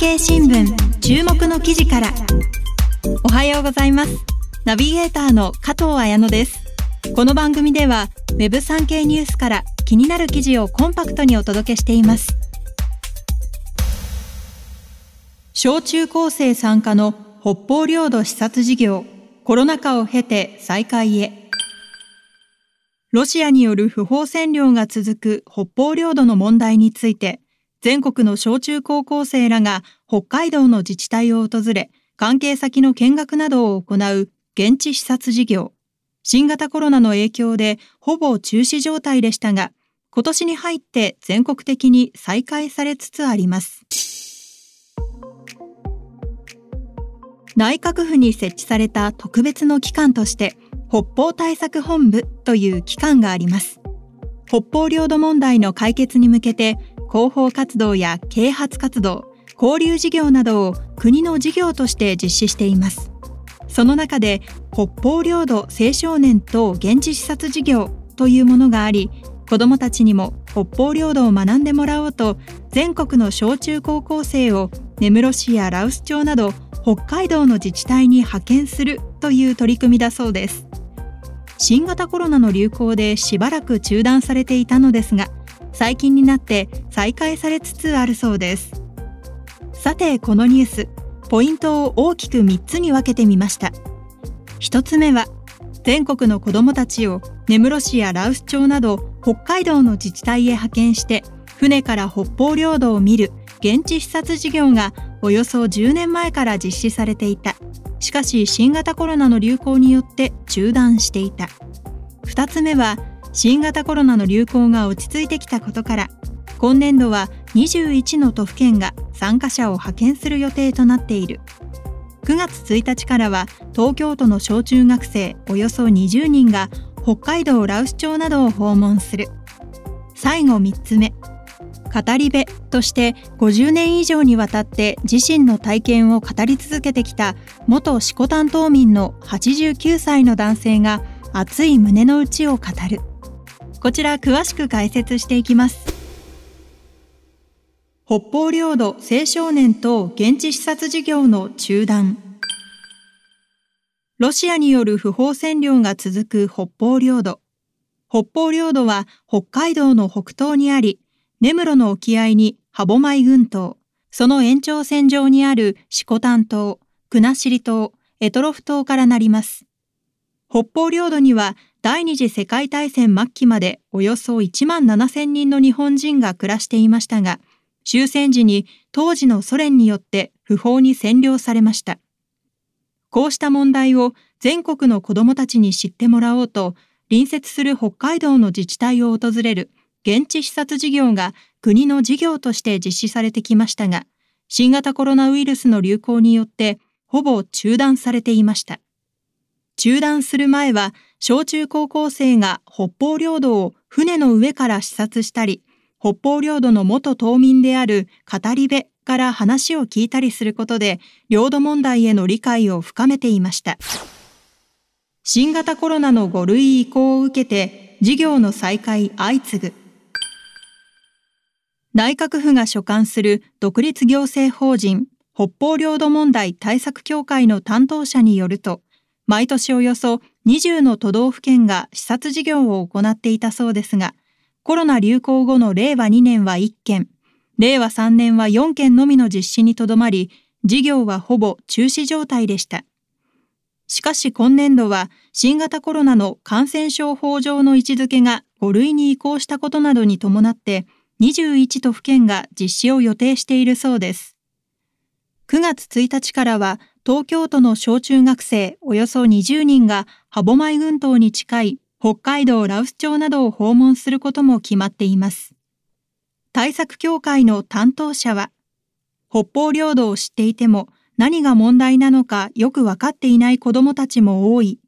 経新聞注目の記事から。おはようございます。ナビゲーターの加藤彩乃です。この番組では Web 産経ニュースから気になる記事をコンパクトにお届けしています。小中高生参加の北方領土視察事業コロナ禍を経て再開へ。ロシアによる不法占領が続く北方領土の問題について全国の小中高校生らが北海道の自治体を訪れ、関係先の見学などを行う現地視察事業。新型コロナの影響でほぼ中止状態でしたが、今年に入って全国的に再開されつつあります。内閣府に設置された特別の機関として、北方対策本部という機関があります。北方領土問題の解決に向けて広報活動や啓発活動、交流事業などを国の事業として実施しています。その中で北方領土青少年等現地視察事業というものがあり、子どもたちにも北方領土を学んでもらおうと全国の小中高校生を根室市や羅臼町など北海道の自治体に派遣するという取り組みだそうです新型コロナの流行でしばらく中断されていたのですが最近になって再開されつつあるそうです。さてこのニュース。ポイントを大きく3つに分けてみました。1つ目は全国の子どもたちを根室市や羅臼町など北海道の自治体へ派遣して船から北方領土を見る現地視察事業がおよそ10年前から実施されていた。しかし新型コロナの流行によって中断していた。2つ目は新型コロナの流行が落ち着いてきたことから今年度は21の都府県が参加者を派遣する予定となっている。9月1日からは東京都の小中学生およそ20人が北海道羅臼町などを訪問する。最後3つ目語り部として50年以上にわたって自身の体験を語り続けてきた元四股担当民の89歳の男性が熱い胸の内を語る。こちら詳しく解説していきます。北方領土青少年等現地視察事業の中断。ロシアによる不法占領が続く北方領土。北方領土は北海道の北東にあり、根室の沖合に歯舞群島、その延長線上にある四股丹島、国後島、エトロフ島からなります。北方領土には第二次世界大戦末期までおよそ1万7000人の日本人が暮らしていましたが、終戦時に当時のソ連によって不法に占領されました。こうした問題を全国の子どもたちに知ってもらおうと、隣接する北海道の自治体を訪れる現地視察事業が国の事業として実施されてきましたが、新型コロナウイルスの流行によってほぼ中断されていました。中断する前は小中高校生が北方領土を船の上から視察したり、北方領土の元島民である語り部から話を聞いたりすることで、領土問題への理解を深めていました。新型コロナの5類移行を受けて、事業の再開相次ぐ。内閣府が所管する独立行政法人北方領土問題対策協会の担当者によると、毎年およそ20の都道府県が視察事業を行っていたそうですが、コロナ流行後の令和2年は1件、令和3年は4件のみの実施にとどまり、事業はほぼ中止状態でした。しかし今年度は新型コロナの感染症法上の位置づけが5類に移行したことなどに伴って21都府県が実施を予定しているそうです。9月1日からは東京都の小中学生およそ20人が歯舞群島に近い北海道羅臼町などを訪問することも決まっています。対策協会の担当者は、北方領土を知っていても何が問題なのかよくわかっていない子どもたちも多い。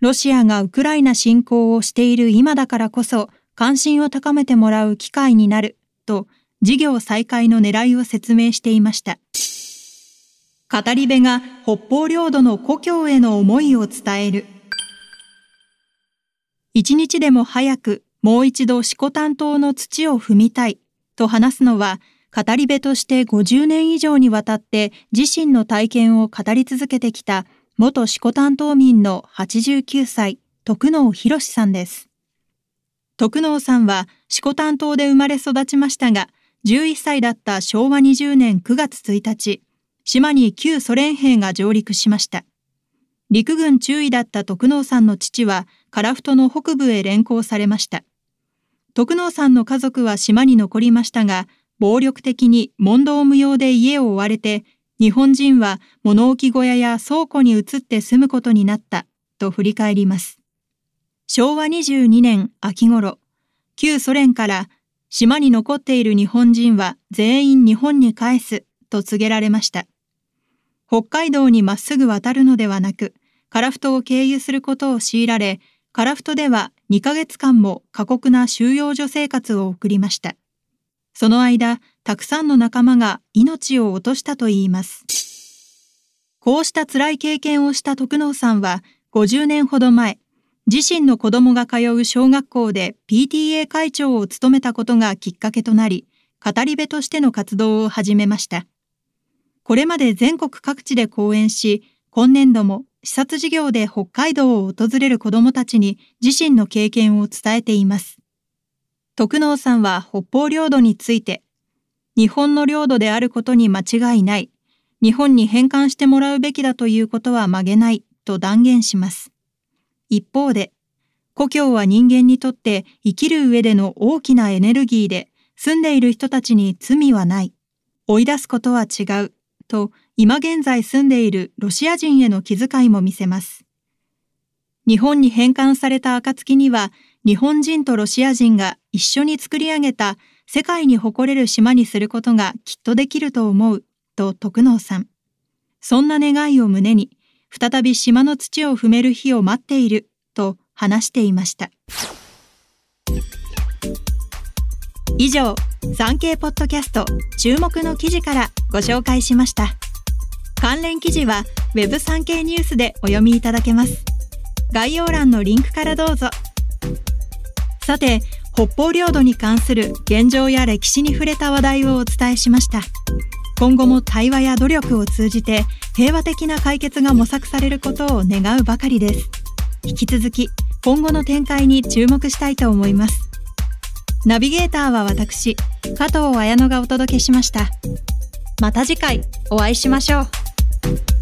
ロシアがウクライナ侵攻をしている今だからこそ関心を高めてもらう機会になると事業再開の狙いを説明していました。語り部が北方領土の故郷への思いを伝える。一日でも早くもう一度四股担当の土を踏みたいと話すのは、語り部として50年以上にわたって自身の体験を語り続けてきた元四股担当民の89歳、徳能博さんです。徳能さんは四股担当で生まれ育ちましたが、11歳だった昭和20年9月1日、島に旧ソ連兵が上陸しました。陸軍中尉だった徳能さんの父は、樺太の北部へ連行されました。徳能さんの家族は島に残りましたが、暴力的に問答無用で家を追われて、日本人は物置小屋や倉庫に移って住むことになったと振り返ります。昭和22年秋頃、旧ソ連から島に残っている日本人は全員日本に帰すと告げられました。北海道にまっすぐ渡るのではなく、樺太を経由することを強いられ、樺太では2ヶ月間も過酷な収容所生活を送りました。その間、たくさんの仲間が命を落としたといいます。こうした辛い経験をした徳能さんは、50年ほど前、自身の子供が通う小学校で PTA 会長を務めたことがきっかけとなり、語り部としての活動を始めました。これまで全国各地で講演し、今年度も視察事業で北海道を訪れる子どもたちに自身の経験を伝えています。徳能さんは北方領土について、日本の領土であることに間違いない、日本に返還してもらうべきだということは曲げないと断言します。一方で、故郷は人間にとって生きる上での大きなエネルギーで、住んでいる人たちに罪はない。追い出すことは違う。と今現在住んでいるロシア人への気遣いも見せます。日本に返還された暁には日本人とロシア人が一緒に作り上げた世界に誇れる島にすることがきっとできると思うと徳能さん。そんな願いを胸に再び島の土を踏める日を待っていると話していました。以上、産経ポッドキャスト注目の記事からご紹介しました。関連記事は Web 産経ニュースでお読みいただけます。概要欄のリンクからどうぞ。さて、北方領土に関する現状や歴史に触れた話題をお伝えしました。今後も対話や努力を通じて平和的な解決が模索されることを願うばかりです。引き続き今後の展開に注目したいと思います。ナビゲーターは私、加藤綾乃がお届けしました。また次回お会いしましょう。